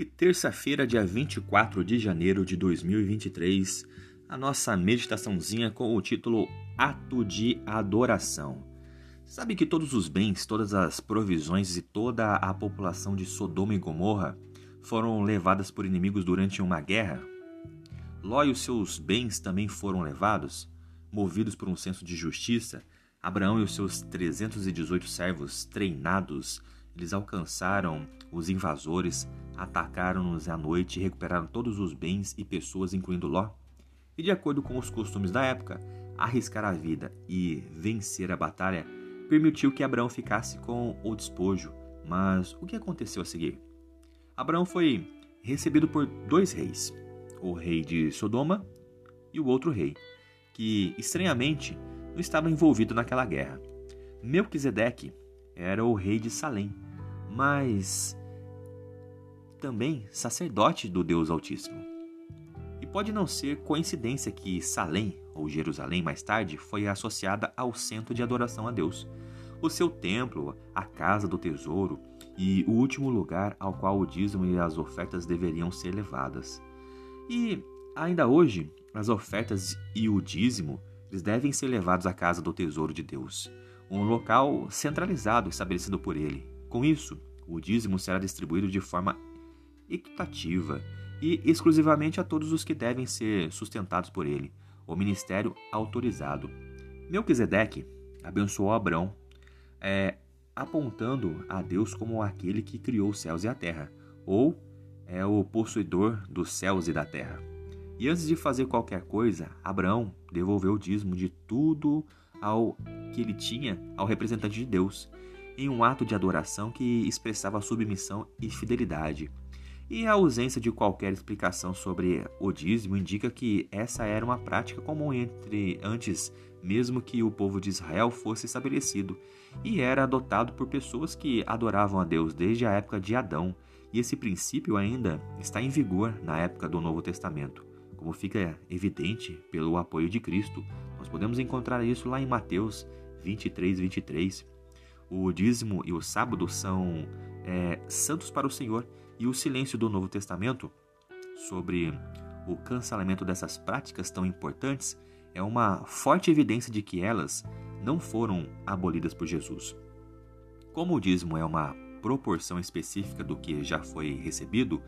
E terça-feira, dia 24 de janeiro de 2023, a nossa meditaçãozinha com o título Ato de Adoração. Sabe que todos os bens, todas as provisões e toda a população de Sodoma e Gomorra foram levadas por inimigos durante uma guerra? Ló e os seus bens também foram levados? Movidos por um senso de justiça, Abraão e os seus 318 servos treinados, eles alcançaram os invasores, atacaram-nos à noite e recuperaram todos os bens e pessoas, incluindo Ló. E de acordo com os costumes da época, arriscar a vida e vencer a batalha permitiu que Abraão ficasse com o despojo. Mas o que aconteceu a seguir? Abraão foi recebido por dois reis, o rei de Sodoma e o outro rei, que estranhamente não estava envolvido naquela guerra. Melquisedeque era o rei de Salém, mas também sacerdote do Deus Altíssimo. E pode não ser coincidência que Salém, ou Jerusalém mais tarde, foi associada ao centro de adoração a Deus, o seu templo, a casa do tesouro e o último lugar ao qual o dízimo e as ofertas deveriam ser levadas. E ainda hoje, as ofertas e o dízimo eles devem ser levados à casa do tesouro de Deus, um local centralizado estabelecido por ele. Com isso, o dízimo será distribuído de forma equitativa e exclusivamente a todos os que devem ser sustentados por ele, o ministério autorizado. Melquisedeque abençoou Abrão, é, apontando a Deus como aquele que criou os céus e a terra, ou é o possuidor dos céus e da terra. E antes de fazer qualquer coisa, Abraão devolveu o dízimo de tudo ao que ele tinha ao representante de Deus, em um ato de adoração que expressava submissão e fidelidade. E a ausência de qualquer explicação sobre o dízimo indica que essa era uma prática comum entre antes mesmo que o povo de Israel fosse estabelecido, e era adotado por pessoas que adoravam a Deus desde a época de Adão, e esse princípio ainda está em vigor na época do Novo Testamento. Como fica evidente pelo apoio de Cristo, nós podemos encontrar isso lá em Mateus 23, 23. O dízimo e o sábado são é, santos para o Senhor, e o silêncio do Novo Testamento sobre o cancelamento dessas práticas tão importantes é uma forte evidência de que elas não foram abolidas por Jesus. Como o dízimo é uma proporção específica do que já foi recebido,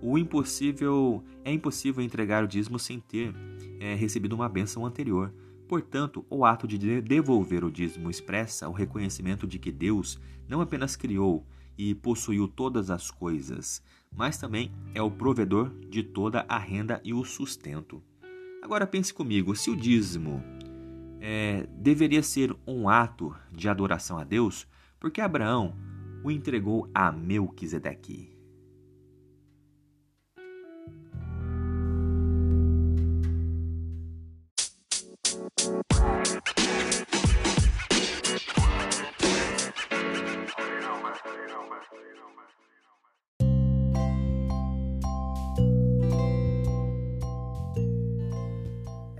o impossível é impossível entregar o dízimo sem ter é, recebido uma bênção anterior. Portanto, o ato de devolver o dízimo expressa o reconhecimento de que Deus não apenas criou e possuiu todas as coisas, mas também é o provedor de toda a renda e o sustento. Agora pense comigo: se o dízimo é, deveria ser um ato de adoração a Deus, por que Abraão o entregou a Melquisedeque?